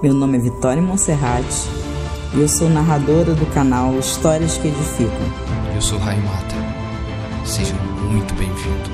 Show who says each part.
Speaker 1: Meu nome é Vitória Monserrat e eu sou narradora do canal Histórias que Edificam.
Speaker 2: Eu sou Raimata. Seja muito bem-vindo.